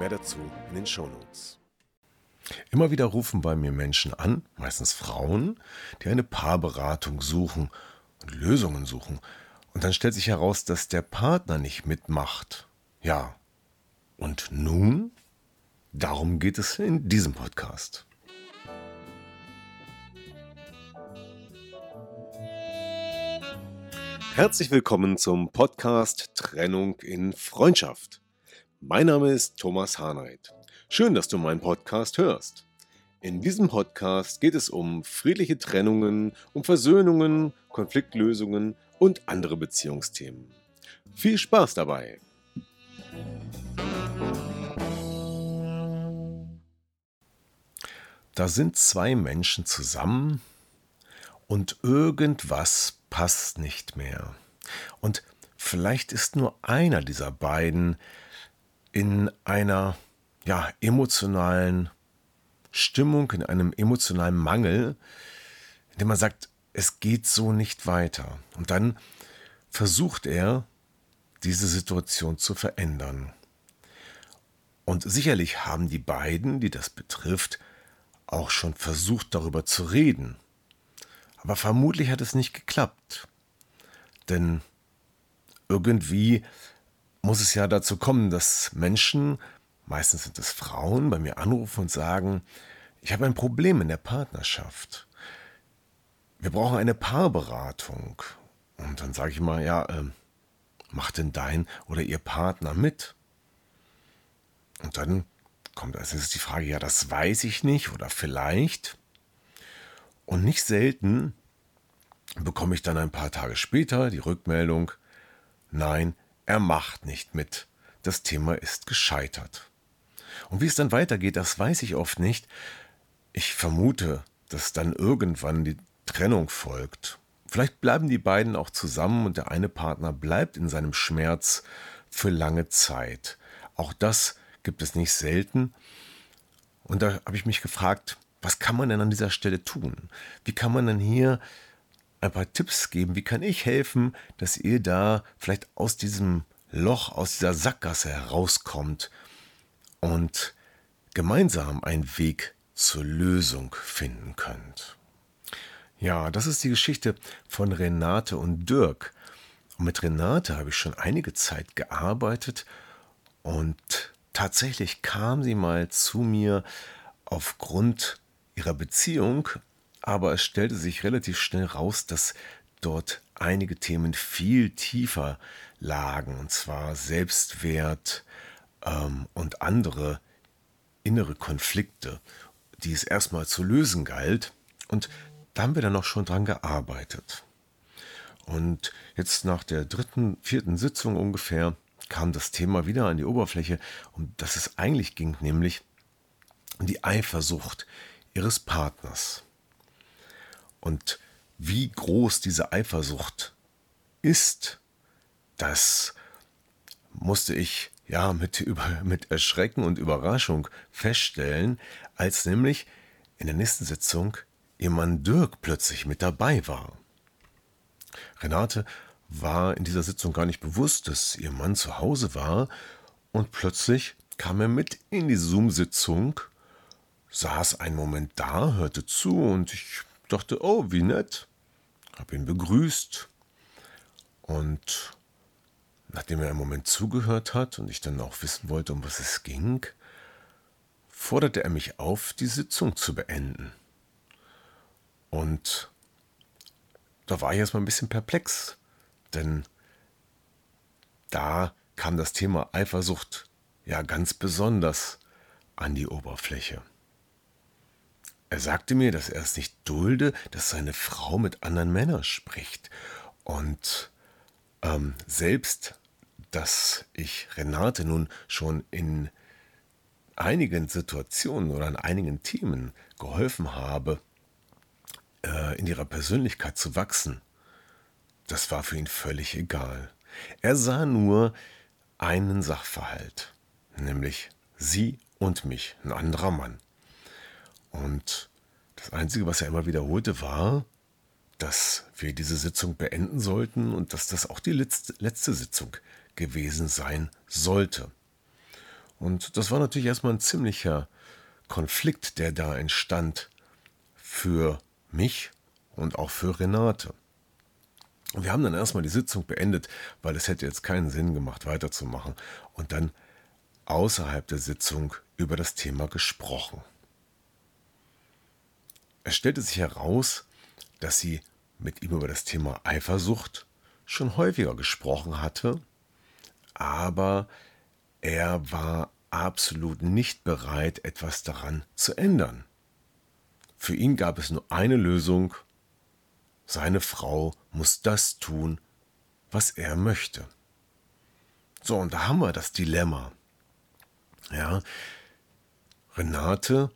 Mehr dazu in den Shownotes. Immer wieder rufen bei mir Menschen an, meistens Frauen, die eine Paarberatung suchen und Lösungen suchen. Und dann stellt sich heraus, dass der Partner nicht mitmacht. Ja. Und nun? Darum geht es in diesem Podcast. Herzlich willkommen zum Podcast Trennung in Freundschaft. Mein Name ist Thomas Harnight. Schön, dass du meinen Podcast hörst. In diesem Podcast geht es um friedliche Trennungen, um Versöhnungen, Konfliktlösungen und andere Beziehungsthemen. Viel Spaß dabei! Da sind zwei Menschen zusammen und irgendwas passt nicht mehr. Und vielleicht ist nur einer dieser beiden in einer ja, emotionalen Stimmung, in einem emotionalen Mangel, in dem man sagt, es geht so nicht weiter. Und dann versucht er, diese Situation zu verändern. Und sicherlich haben die beiden, die das betrifft, auch schon versucht darüber zu reden. Aber vermutlich hat es nicht geklappt. Denn irgendwie muss es ja dazu kommen, dass Menschen, meistens sind es Frauen, bei mir anrufen und sagen, ich habe ein Problem in der Partnerschaft wir brauchen eine Paarberatung. Und dann sage ich mal, ja, äh, macht denn dein oder ihr Partner mit? Und dann kommt als nächstes die Frage, ja, das weiß ich nicht oder vielleicht. Und nicht selten bekomme ich dann ein paar Tage später die Rückmeldung, nein, er macht nicht mit. Das Thema ist gescheitert. Und wie es dann weitergeht, das weiß ich oft nicht. Ich vermute, dass dann irgendwann die Trennung folgt. Vielleicht bleiben die beiden auch zusammen und der eine Partner bleibt in seinem Schmerz für lange Zeit. Auch das gibt es nicht selten. Und da habe ich mich gefragt, was kann man denn an dieser Stelle tun? Wie kann man denn hier ein paar Tipps geben? Wie kann ich helfen, dass ihr da vielleicht aus diesem Loch, aus dieser Sackgasse herauskommt und gemeinsam einen Weg zur Lösung finden könnt? Ja, das ist die Geschichte von Renate und Dirk. Und mit Renate habe ich schon einige Zeit gearbeitet und tatsächlich kam sie mal zu mir aufgrund ihrer Beziehung, aber es stellte sich relativ schnell raus, dass dort einige Themen viel tiefer lagen, und zwar Selbstwert ähm, und andere innere Konflikte, die es erstmal zu lösen galt. Und da haben wir dann auch schon dran gearbeitet. Und jetzt nach der dritten, vierten Sitzung ungefähr kam das Thema wieder an die Oberfläche, um das es eigentlich ging, nämlich die Eifersucht ihres Partners. Und wie groß diese Eifersucht ist, das musste ich ja mit, über, mit Erschrecken und Überraschung feststellen, als nämlich in der nächsten Sitzung ihr Mann Dirk plötzlich mit dabei war. Renate war in dieser Sitzung gar nicht bewusst, dass ihr Mann zu Hause war, und plötzlich kam er mit in die Zoom-Sitzung, saß einen Moment da, hörte zu, und ich dachte, oh, wie nett, hab ihn begrüßt, und nachdem er einen Moment zugehört hat und ich dann auch wissen wollte, um was es ging, forderte er mich auf, die Sitzung zu beenden. Und da war ich erstmal ein bisschen perplex, denn da kam das Thema Eifersucht ja ganz besonders an die Oberfläche. Er sagte mir, dass er es nicht dulde, dass seine Frau mit anderen Männern spricht. Und ähm, selbst, dass ich Renate nun schon in einigen Situationen oder an einigen Themen geholfen habe, äh, in ihrer Persönlichkeit zu wachsen, das war für ihn völlig egal. Er sah nur einen Sachverhalt, nämlich sie und mich, ein anderer Mann. Und das Einzige, was er immer wiederholte, war, dass wir diese Sitzung beenden sollten und dass das auch die letzte, Sitzung gewesen sein sollte. Und das war natürlich erstmal ein ziemlicher Konflikt, der da entstand für mich und auch für Renate. Und wir haben dann erstmal die Sitzung beendet, weil es hätte jetzt keinen Sinn gemacht, weiterzumachen. Und dann außerhalb der Sitzung über das Thema gesprochen. Es stellte sich heraus, dass sie mit ihm über das Thema Eifersucht schon häufiger gesprochen hatte, aber er war absolut nicht bereit, etwas daran zu ändern. Für ihn gab es nur eine Lösung, seine Frau muss das tun, was er möchte. So, und da haben wir das Dilemma. Ja, Renate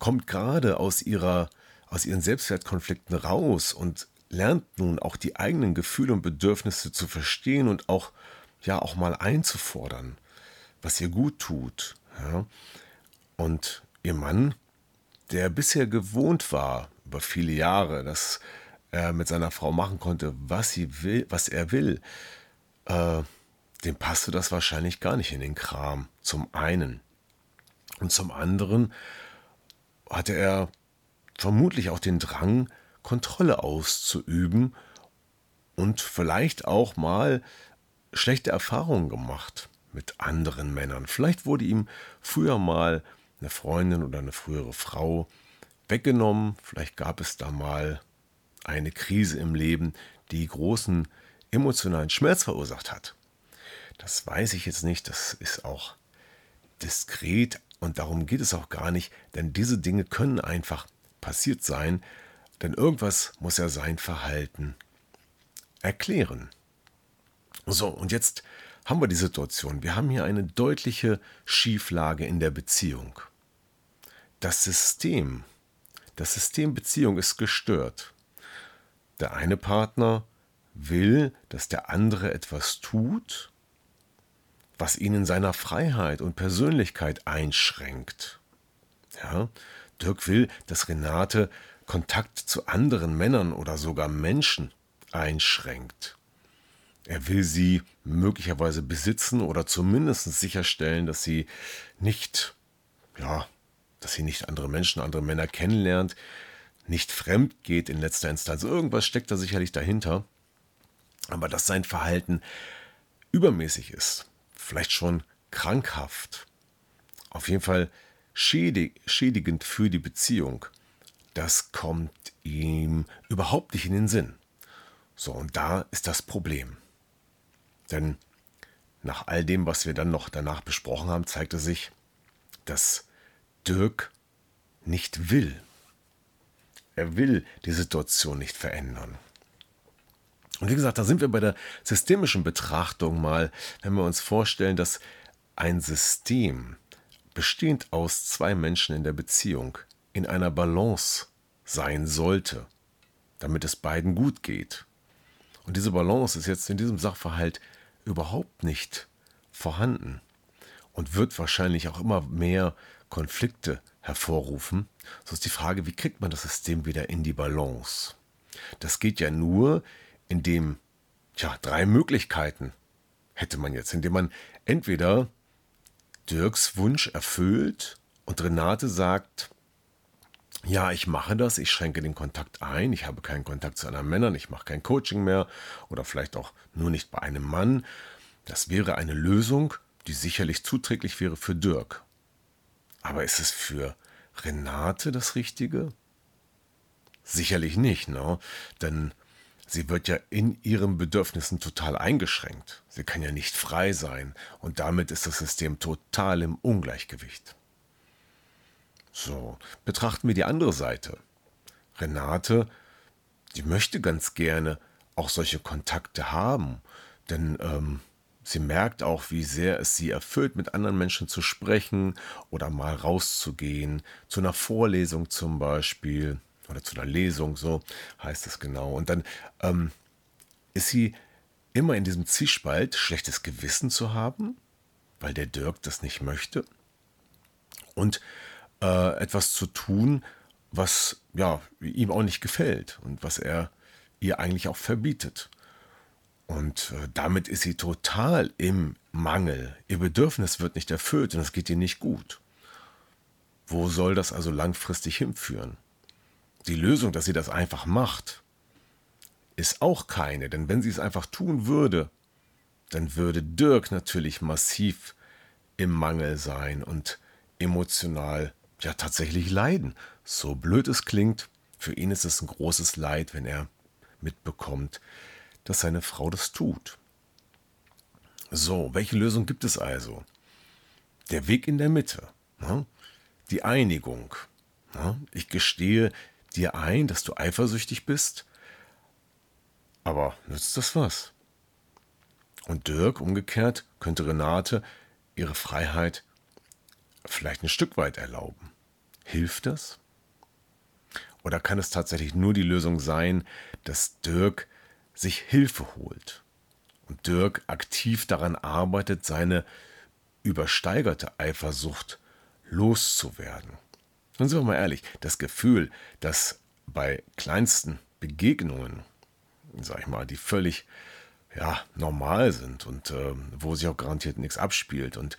kommt gerade aus ihrer aus ihren Selbstwertkonflikten raus und lernt nun auch die eigenen Gefühle und Bedürfnisse zu verstehen und auch ja auch mal einzufordern, was ihr gut tut. Ja. Und ihr Mann, der bisher gewohnt war über viele Jahre, dass er mit seiner Frau machen konnte, was sie will, was er will, äh, dem passte das wahrscheinlich gar nicht in den Kram. Zum einen. Und zum anderen hatte er vermutlich auch den Drang, Kontrolle auszuüben und vielleicht auch mal schlechte Erfahrungen gemacht mit anderen Männern. Vielleicht wurde ihm früher mal eine Freundin oder eine frühere Frau weggenommen, vielleicht gab es da mal eine Krise im Leben, die großen emotionalen Schmerz verursacht hat. Das weiß ich jetzt nicht, das ist auch diskret und darum geht es auch gar nicht, denn diese Dinge können einfach passiert sein, denn irgendwas muss er sein Verhalten erklären. So, und jetzt haben wir die Situation, wir haben hier eine deutliche Schieflage in der Beziehung. Das System, das System Beziehung ist gestört. Der eine Partner will, dass der andere etwas tut, was ihn in seiner Freiheit und Persönlichkeit einschränkt. Ja, Dirk will, dass Renate Kontakt zu anderen Männern oder sogar Menschen einschränkt. Er will sie möglicherweise besitzen oder zumindest sicherstellen, dass sie nicht, ja, dass sie nicht andere Menschen, andere Männer kennenlernt, nicht fremd geht in letzter Instanz. Irgendwas steckt da sicherlich dahinter. Aber dass sein Verhalten übermäßig ist vielleicht schon krankhaft, auf jeden Fall schädig, schädigend für die Beziehung, das kommt ihm überhaupt nicht in den Sinn. So, und da ist das Problem. Denn nach all dem, was wir dann noch danach besprochen haben, zeigte sich, dass Dirk nicht will. Er will die Situation nicht verändern. Und wie gesagt, da sind wir bei der systemischen Betrachtung mal, wenn wir uns vorstellen, dass ein System, bestehend aus zwei Menschen in der Beziehung, in einer Balance sein sollte, damit es beiden gut geht. Und diese Balance ist jetzt in diesem Sachverhalt überhaupt nicht vorhanden und wird wahrscheinlich auch immer mehr Konflikte hervorrufen. So ist die Frage, wie kriegt man das System wieder in die Balance? Das geht ja nur, in dem, ja, drei Möglichkeiten hätte man jetzt, indem man entweder Dirks Wunsch erfüllt und Renate sagt, ja, ich mache das, ich schränke den Kontakt ein, ich habe keinen Kontakt zu anderen Männern, ich mache kein Coaching mehr oder vielleicht auch nur nicht bei einem Mann. Das wäre eine Lösung, die sicherlich zuträglich wäre für Dirk. Aber ist es für Renate das Richtige? Sicherlich nicht, ne? Denn Sie wird ja in ihren Bedürfnissen total eingeschränkt. Sie kann ja nicht frei sein und damit ist das System total im Ungleichgewicht. So, betrachten wir die andere Seite. Renate, die möchte ganz gerne auch solche Kontakte haben, denn ähm, Sie merkt auch, wie sehr es sie erfüllt, mit anderen Menschen zu sprechen oder mal rauszugehen, zu einer Vorlesung zum Beispiel oder zu einer Lesung, so heißt es genau. Und dann ähm, ist sie immer in diesem Zwiespalt, schlechtes Gewissen zu haben, weil der Dirk das nicht möchte, und äh, etwas zu tun, was ja ihm auch nicht gefällt und was er ihr eigentlich auch verbietet. Und äh, damit ist sie total im Mangel. Ihr Bedürfnis wird nicht erfüllt und es geht ihr nicht gut. Wo soll das also langfristig hinführen? Die Lösung, dass sie das einfach macht, ist auch keine, denn wenn sie es einfach tun würde, dann würde Dirk natürlich massiv im Mangel sein und emotional ja tatsächlich leiden. So blöd es klingt, für ihn ist es ein großes Leid, wenn er mitbekommt, dass seine Frau das tut. So, welche Lösung gibt es also? Der Weg in der Mitte, ne? die Einigung. Ne? Ich gestehe dir ein, dass du eifersüchtig bist, aber nützt das was? Und Dirk umgekehrt könnte Renate ihre Freiheit vielleicht ein Stück weit erlauben. Hilft das? Oder kann es tatsächlich nur die Lösung sein, dass Dirk sich Hilfe holt und Dirk aktiv daran arbeitet, seine übersteigerte Eifersucht loszuwerden? Und sind wir mal ehrlich, das Gefühl, dass bei kleinsten Begegnungen, sag ich mal, die völlig ja, normal sind und äh, wo sich auch garantiert nichts abspielt und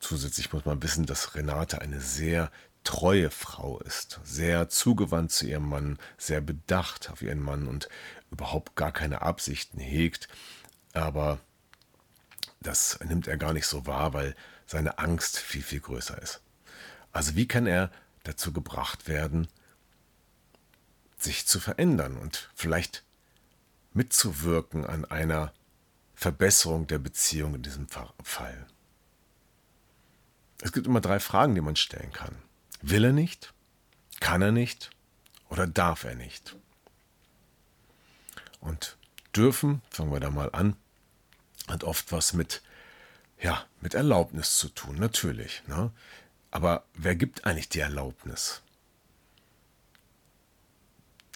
Zusätzlich muss man wissen, dass Renate eine sehr treue Frau ist, sehr zugewandt zu ihrem Mann, sehr bedacht auf ihren Mann und überhaupt gar keine Absichten hegt. Aber das nimmt er gar nicht so wahr, weil seine Angst viel, viel größer ist. Also wie kann er dazu gebracht werden, sich zu verändern und vielleicht mitzuwirken an einer Verbesserung der Beziehung in diesem Fall? Es gibt immer drei Fragen, die man stellen kann. Will er nicht? Kann er nicht? Oder darf er nicht? Und dürfen, fangen wir da mal an, hat oft was mit, ja, mit Erlaubnis zu tun, natürlich. Ne? Aber wer gibt eigentlich die Erlaubnis?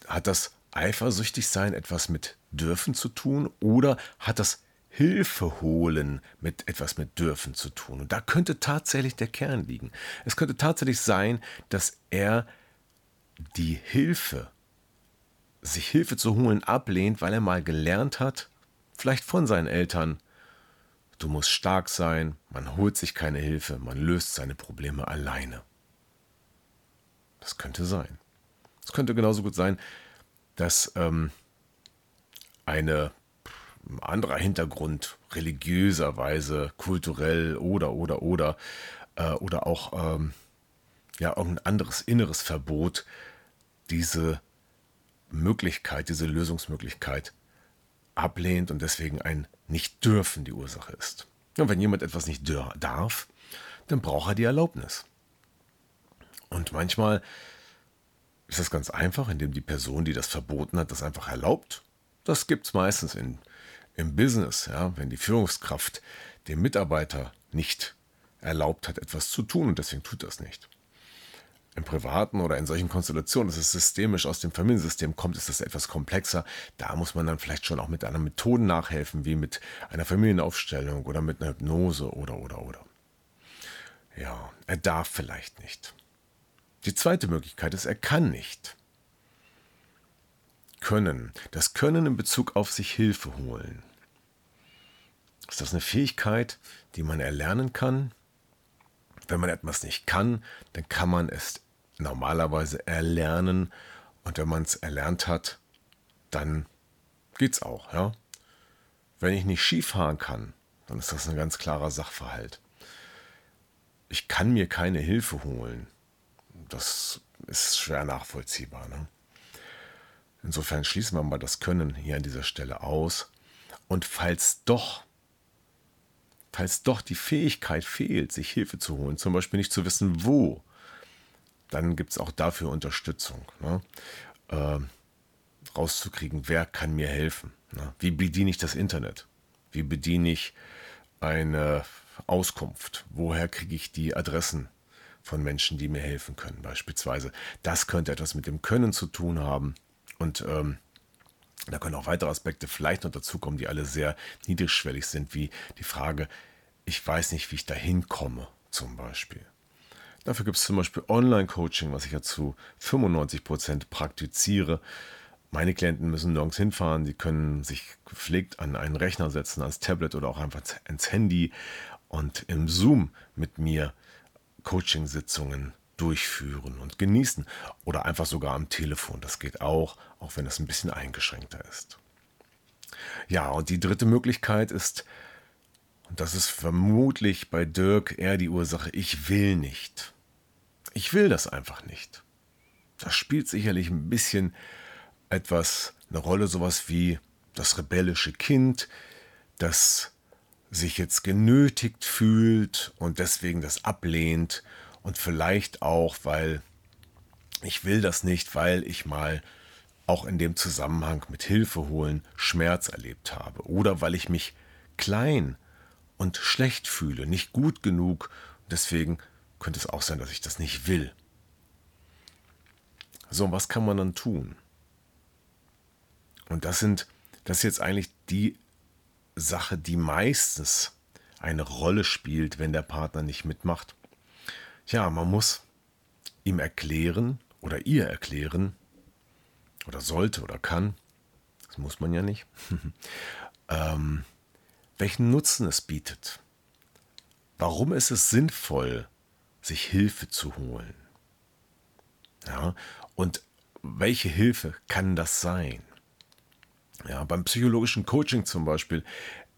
Hat das Eifersüchtigsein etwas mit dürfen zu tun oder hat das Hilfe holen mit etwas mit dürfen zu tun. Und da könnte tatsächlich der Kern liegen. Es könnte tatsächlich sein, dass er die Hilfe, sich Hilfe zu holen, ablehnt, weil er mal gelernt hat, vielleicht von seinen Eltern, du musst stark sein, man holt sich keine Hilfe, man löst seine Probleme alleine. Das könnte sein. Es könnte genauso gut sein, dass ähm, eine anderer Hintergrund, religiöserweise, kulturell oder, oder, oder, äh, oder auch ähm, ja, irgendein anderes inneres Verbot, diese Möglichkeit, diese Lösungsmöglichkeit ablehnt und deswegen ein Nicht-Dürfen die Ursache ist. Und wenn jemand etwas nicht darf, dann braucht er die Erlaubnis. Und manchmal ist das ganz einfach, indem die Person, die das verboten hat, das einfach erlaubt. Das gibt es meistens in im Business, ja, wenn die Führungskraft dem Mitarbeiter nicht erlaubt hat, etwas zu tun und deswegen tut das nicht. Im privaten oder in solchen Konstellationen, dass es systemisch aus dem Familiensystem kommt, ist das etwas komplexer. Da muss man dann vielleicht schon auch mit einer Methode nachhelfen, wie mit einer Familienaufstellung oder mit einer Hypnose oder oder oder. Ja, er darf vielleicht nicht. Die zweite Möglichkeit ist, er kann nicht. Können. Das Können in Bezug auf sich Hilfe holen. Ist das eine Fähigkeit, die man erlernen kann? Wenn man etwas nicht kann, dann kann man es normalerweise erlernen. Und wenn man es erlernt hat, dann geht's auch, ja. Wenn ich nicht Skifahren kann, dann ist das ein ganz klarer Sachverhalt. Ich kann mir keine Hilfe holen. Das ist schwer nachvollziehbar. Ne? Insofern schließen wir mal das Können hier an dieser Stelle aus. Und falls doch, falls doch die Fähigkeit fehlt, sich Hilfe zu holen, zum Beispiel nicht zu wissen, wo, dann gibt es auch dafür Unterstützung. Ne? Äh, rauszukriegen, wer kann mir helfen. Ne? Wie bediene ich das Internet? Wie bediene ich eine Auskunft. Woher kriege ich die Adressen von Menschen, die mir helfen können, beispielsweise? Das könnte etwas mit dem Können zu tun haben. Und ähm, da können auch weitere Aspekte vielleicht noch dazukommen, die alle sehr niedrigschwellig sind, wie die Frage, ich weiß nicht, wie ich da hinkomme, zum Beispiel. Dafür gibt es zum Beispiel Online-Coaching, was ich ja zu 95 Prozent praktiziere. Meine Klienten müssen nirgends hinfahren, sie können sich gepflegt an einen Rechner setzen, ans Tablet oder auch einfach ins Handy und im Zoom mit mir Coaching-Sitzungen durchführen und genießen oder einfach sogar am Telefon. Das geht auch, auch wenn es ein bisschen eingeschränkter ist. Ja, und die dritte Möglichkeit ist, und das ist vermutlich bei Dirk eher die Ursache, ich will nicht. Ich will das einfach nicht. Das spielt sicherlich ein bisschen etwas eine Rolle, sowas wie das rebellische Kind, das sich jetzt genötigt fühlt und deswegen das ablehnt und vielleicht auch, weil ich will das nicht, weil ich mal auch in dem Zusammenhang mit Hilfe holen Schmerz erlebt habe oder weil ich mich klein und schlecht fühle, nicht gut genug. Deswegen könnte es auch sein, dass ich das nicht will. So, was kann man dann tun? Und das sind, das ist jetzt eigentlich die Sache, die meistens eine Rolle spielt, wenn der Partner nicht mitmacht. Ja, man muss ihm erklären oder ihr erklären, oder sollte oder kann, das muss man ja nicht, ähm, welchen Nutzen es bietet. Warum ist es sinnvoll, sich Hilfe zu holen? Ja, und welche Hilfe kann das sein? Ja, beim psychologischen Coaching zum Beispiel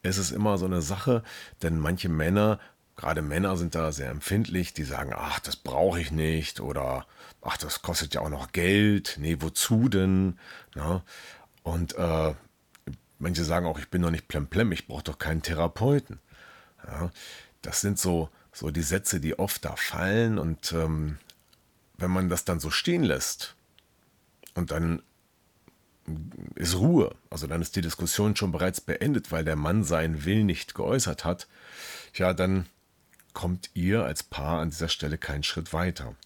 ist es immer so eine Sache, denn manche Männer, gerade Männer sind da sehr empfindlich, die sagen, ach, das brauche ich nicht oder ach, das kostet ja auch noch Geld, nee, wozu denn? Ja, und äh, manche sagen auch, ich bin noch nicht plemplem, ich brauche doch keinen Therapeuten. Ja, das sind so, so die Sätze, die oft da fallen und ähm, wenn man das dann so stehen lässt und dann ist Ruhe. Also dann ist die Diskussion schon bereits beendet, weil der Mann seinen Willen nicht geäußert hat. Ja, dann kommt ihr als Paar an dieser Stelle keinen Schritt weiter.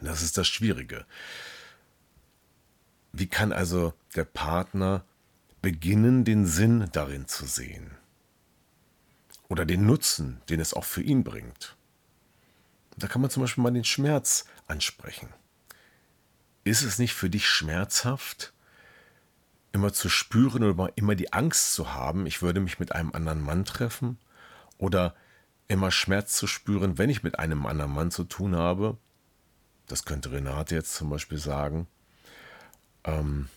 Das ist das Schwierige. Wie kann also der Partner beginnen, den Sinn darin zu sehen? Oder den Nutzen, den es auch für ihn bringt? Da kann man zum Beispiel mal den Schmerz ansprechen. Ist es nicht für dich schmerzhaft, immer zu spüren oder immer die Angst zu haben, ich würde mich mit einem anderen Mann treffen oder immer Schmerz zu spüren, wenn ich mit einem anderen Mann zu tun habe. Das könnte Renate jetzt zum Beispiel sagen. Ähm,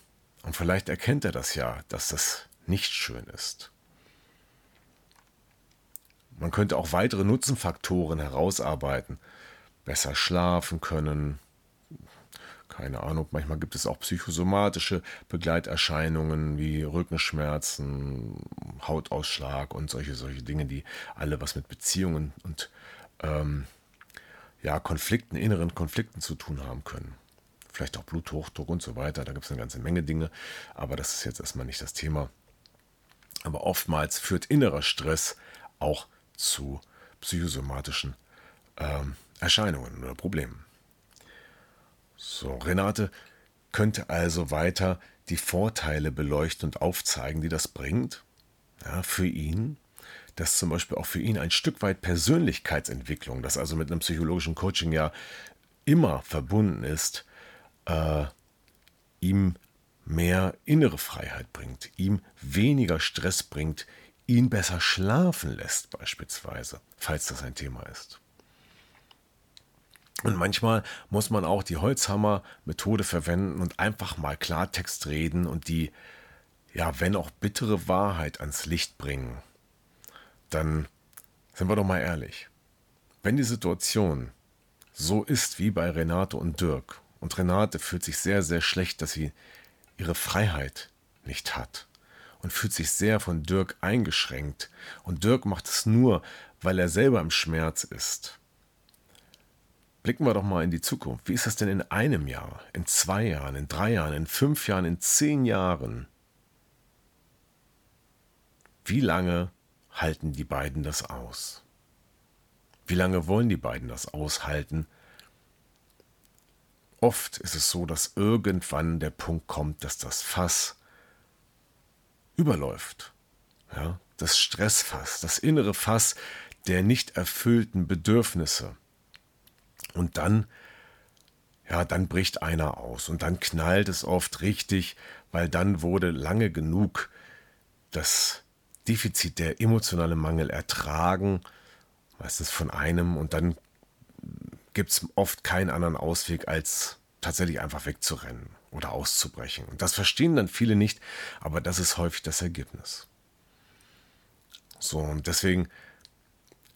und vielleicht erkennt er das ja, dass das nicht schön ist. Man könnte auch weitere Nutzenfaktoren herausarbeiten. Besser schlafen können, keine Ahnung, manchmal gibt es auch psychosomatische Begleiterscheinungen wie Rückenschmerzen, Hautausschlag und solche, solche Dinge, die alle was mit Beziehungen und ähm, ja, Konflikten, inneren Konflikten zu tun haben können. Vielleicht auch Bluthochdruck und so weiter. Da gibt es eine ganze Menge Dinge, aber das ist jetzt erstmal nicht das Thema. Aber oftmals führt innerer Stress auch zu psychosomatischen ähm, Erscheinungen oder Problemen. So, Renate könnte also weiter die Vorteile beleuchten und aufzeigen, die das bringt, ja, für ihn, dass zum Beispiel auch für ihn ein Stück weit Persönlichkeitsentwicklung, das also mit einem psychologischen Coaching ja immer verbunden ist, äh, ihm mehr innere Freiheit bringt, ihm weniger Stress bringt, ihn besser schlafen lässt beispielsweise, falls das ein Thema ist. Und manchmal muss man auch die Holzhammer-Methode verwenden und einfach mal Klartext reden und die, ja, wenn auch bittere Wahrheit ans Licht bringen. Dann sind wir doch mal ehrlich. Wenn die Situation so ist wie bei Renate und Dirk, und Renate fühlt sich sehr, sehr schlecht, dass sie ihre Freiheit nicht hat und fühlt sich sehr von Dirk eingeschränkt, und Dirk macht es nur, weil er selber im Schmerz ist Blicken wir doch mal in die Zukunft. Wie ist das denn in einem Jahr, in zwei Jahren, in drei Jahren, in fünf Jahren, in zehn Jahren? Wie lange halten die beiden das aus? Wie lange wollen die beiden das aushalten? Oft ist es so, dass irgendwann der Punkt kommt, dass das Fass überläuft. Ja, das Stressfass, das innere Fass der nicht erfüllten Bedürfnisse. Und dann, ja, dann bricht einer aus und dann knallt es oft richtig, weil dann wurde lange genug das Defizit, der emotionale Mangel ertragen, meistens von einem, und dann gibt es oft keinen anderen Ausweg, als tatsächlich einfach wegzurennen oder auszubrechen. Und das verstehen dann viele nicht, aber das ist häufig das Ergebnis. So, und deswegen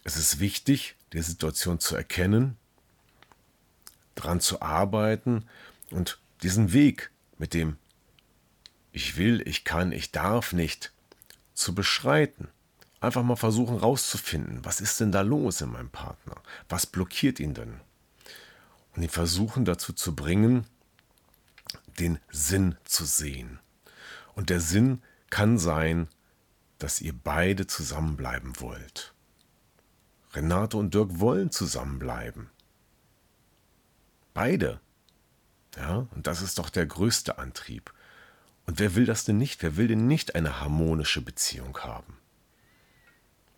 ist es wichtig, die Situation zu erkennen, daran zu arbeiten und diesen Weg mit dem ich will, ich kann, ich darf nicht zu beschreiten. Einfach mal versuchen rauszufinden, was ist denn da los in meinem Partner? Was blockiert ihn denn? Und ihn versuchen dazu zu bringen, den Sinn zu sehen. Und der Sinn kann sein, dass ihr beide zusammenbleiben wollt. Renate und Dirk wollen zusammenbleiben. Beide. Ja, und das ist doch der größte Antrieb. Und wer will das denn nicht? Wer will denn nicht eine harmonische Beziehung haben?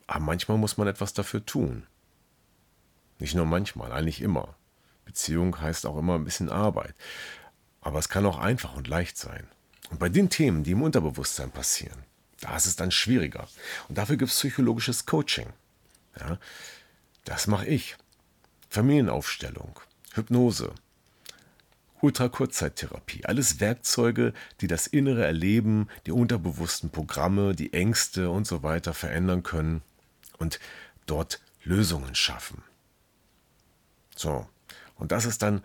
Aber manchmal muss man etwas dafür tun. Nicht nur manchmal, eigentlich immer. Beziehung heißt auch immer ein bisschen Arbeit. Aber es kann auch einfach und leicht sein. Und bei den Themen, die im Unterbewusstsein passieren, da ist es dann schwieriger. Und dafür gibt es psychologisches Coaching. Ja, das mache ich. Familienaufstellung, Hypnose, Ultrakurzzeittherapie, alles Werkzeuge, die das innere Erleben, die unterbewussten Programme, die Ängste und so weiter verändern können und dort Lösungen schaffen. So, und das ist dann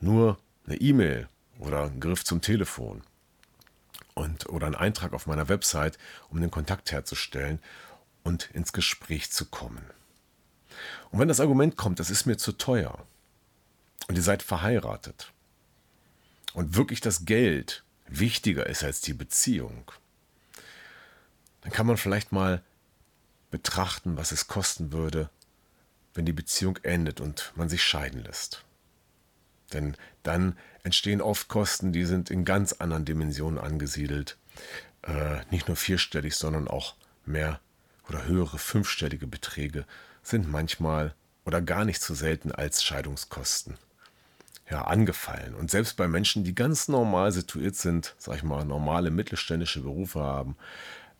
nur eine E-Mail oder ein Griff zum Telefon und, oder ein Eintrag auf meiner Website, um den Kontakt herzustellen und ins Gespräch zu kommen. Und wenn das Argument kommt, das ist mir zu teuer und ihr seid verheiratet und wirklich das Geld wichtiger ist als die Beziehung, dann kann man vielleicht mal betrachten, was es kosten würde, wenn die Beziehung endet und man sich scheiden lässt. Denn dann entstehen oft Kosten, die sind in ganz anderen Dimensionen angesiedelt. Äh, nicht nur vierstellig, sondern auch mehr oder höhere fünfstellige Beträge sind manchmal oder gar nicht so selten als Scheidungskosten ja, angefallen. Und selbst bei Menschen, die ganz normal situiert sind, sag ich mal, normale mittelständische Berufe haben,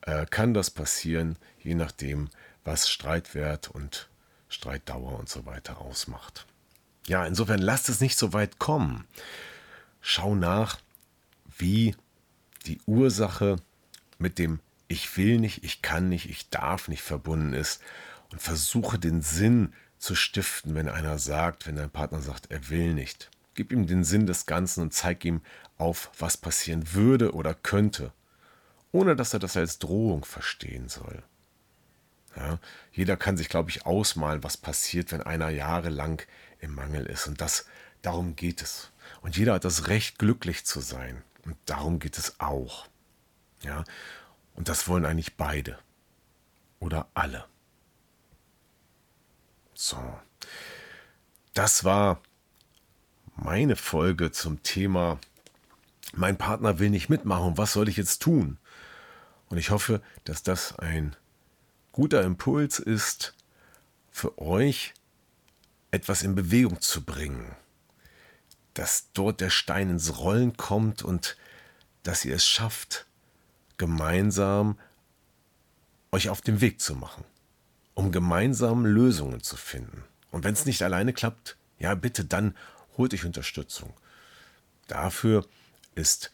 äh, kann das passieren, je nachdem, was Streitwert und Streitdauer und so weiter ausmacht. Ja, insofern lasst es nicht so weit kommen. Schau nach, wie die Ursache mit dem Ich will nicht, ich kann nicht, ich darf nicht verbunden ist und versuche den Sinn zu stiften, wenn einer sagt, wenn dein Partner sagt, er will nicht. Gib ihm den Sinn des Ganzen und zeig ihm auf, was passieren würde oder könnte, ohne dass er das als Drohung verstehen soll. Ja, jeder kann sich, glaube ich, ausmalen, was passiert, wenn einer jahrelang im Mangel ist. Und das, darum geht es. Und jeder hat das Recht, glücklich zu sein. Und darum geht es auch. Ja, und das wollen eigentlich beide. Oder alle. So. Das war meine Folge zum Thema Mein Partner will nicht mitmachen. Was soll ich jetzt tun? Und ich hoffe, dass das ein guter Impuls ist, für euch etwas in Bewegung zu bringen. Dass dort der Stein ins Rollen kommt und dass ihr es schafft, gemeinsam euch auf den Weg zu machen, um gemeinsam Lösungen zu finden. Und wenn es nicht alleine klappt, ja bitte, dann holt euch Unterstützung. Dafür ist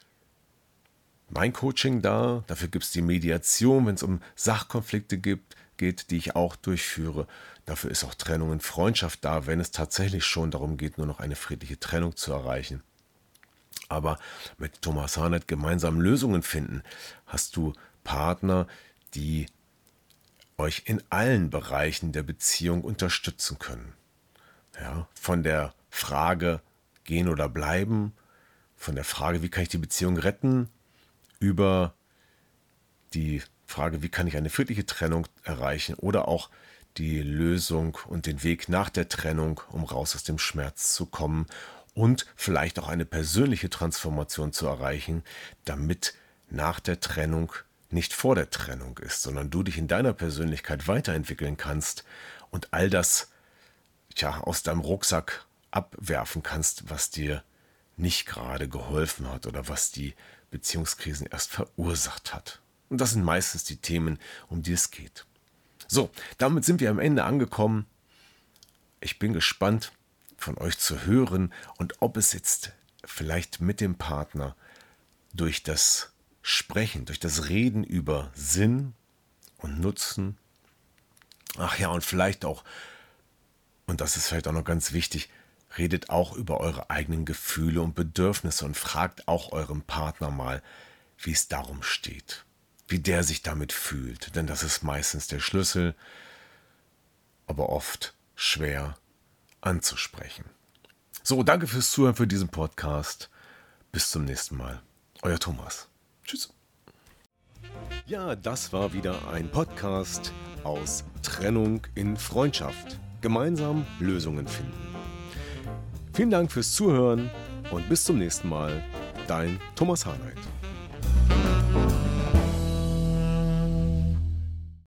mein Coaching da, dafür gibt es die Mediation, wenn es um Sachkonflikte gibt, geht, die ich auch durchführe. Dafür ist auch Trennung und Freundschaft da, wenn es tatsächlich schon darum geht, nur noch eine friedliche Trennung zu erreichen. Aber mit Thomas Harnett gemeinsam Lösungen finden, hast du Partner, die euch in allen Bereichen der Beziehung unterstützen können. Ja, von der Frage gehen oder bleiben, von der Frage, wie kann ich die Beziehung retten, über die Frage, wie kann ich eine friedliche Trennung erreichen oder auch die Lösung und den Weg nach der Trennung, um raus aus dem Schmerz zu kommen und vielleicht auch eine persönliche Transformation zu erreichen, damit nach der Trennung nicht vor der Trennung ist, sondern du dich in deiner Persönlichkeit weiterentwickeln kannst und all das tja, aus deinem Rucksack abwerfen kannst, was dir nicht gerade geholfen hat oder was die Beziehungskrisen erst verursacht hat. Und das sind meistens die Themen, um die es geht. So, damit sind wir am Ende angekommen. Ich bin gespannt von euch zu hören und ob es jetzt vielleicht mit dem Partner durch das Sprechen, durch das Reden über Sinn und Nutzen, ach ja, und vielleicht auch, und das ist vielleicht auch noch ganz wichtig, redet auch über eure eigenen Gefühle und Bedürfnisse und fragt auch eurem Partner mal, wie es darum steht wie der sich damit fühlt. Denn das ist meistens der Schlüssel, aber oft schwer anzusprechen. So, danke fürs Zuhören für diesen Podcast. Bis zum nächsten Mal. Euer Thomas. Tschüss. Ja, das war wieder ein Podcast aus Trennung in Freundschaft. Gemeinsam Lösungen finden. Vielen Dank fürs Zuhören und bis zum nächsten Mal. Dein Thomas Harnight.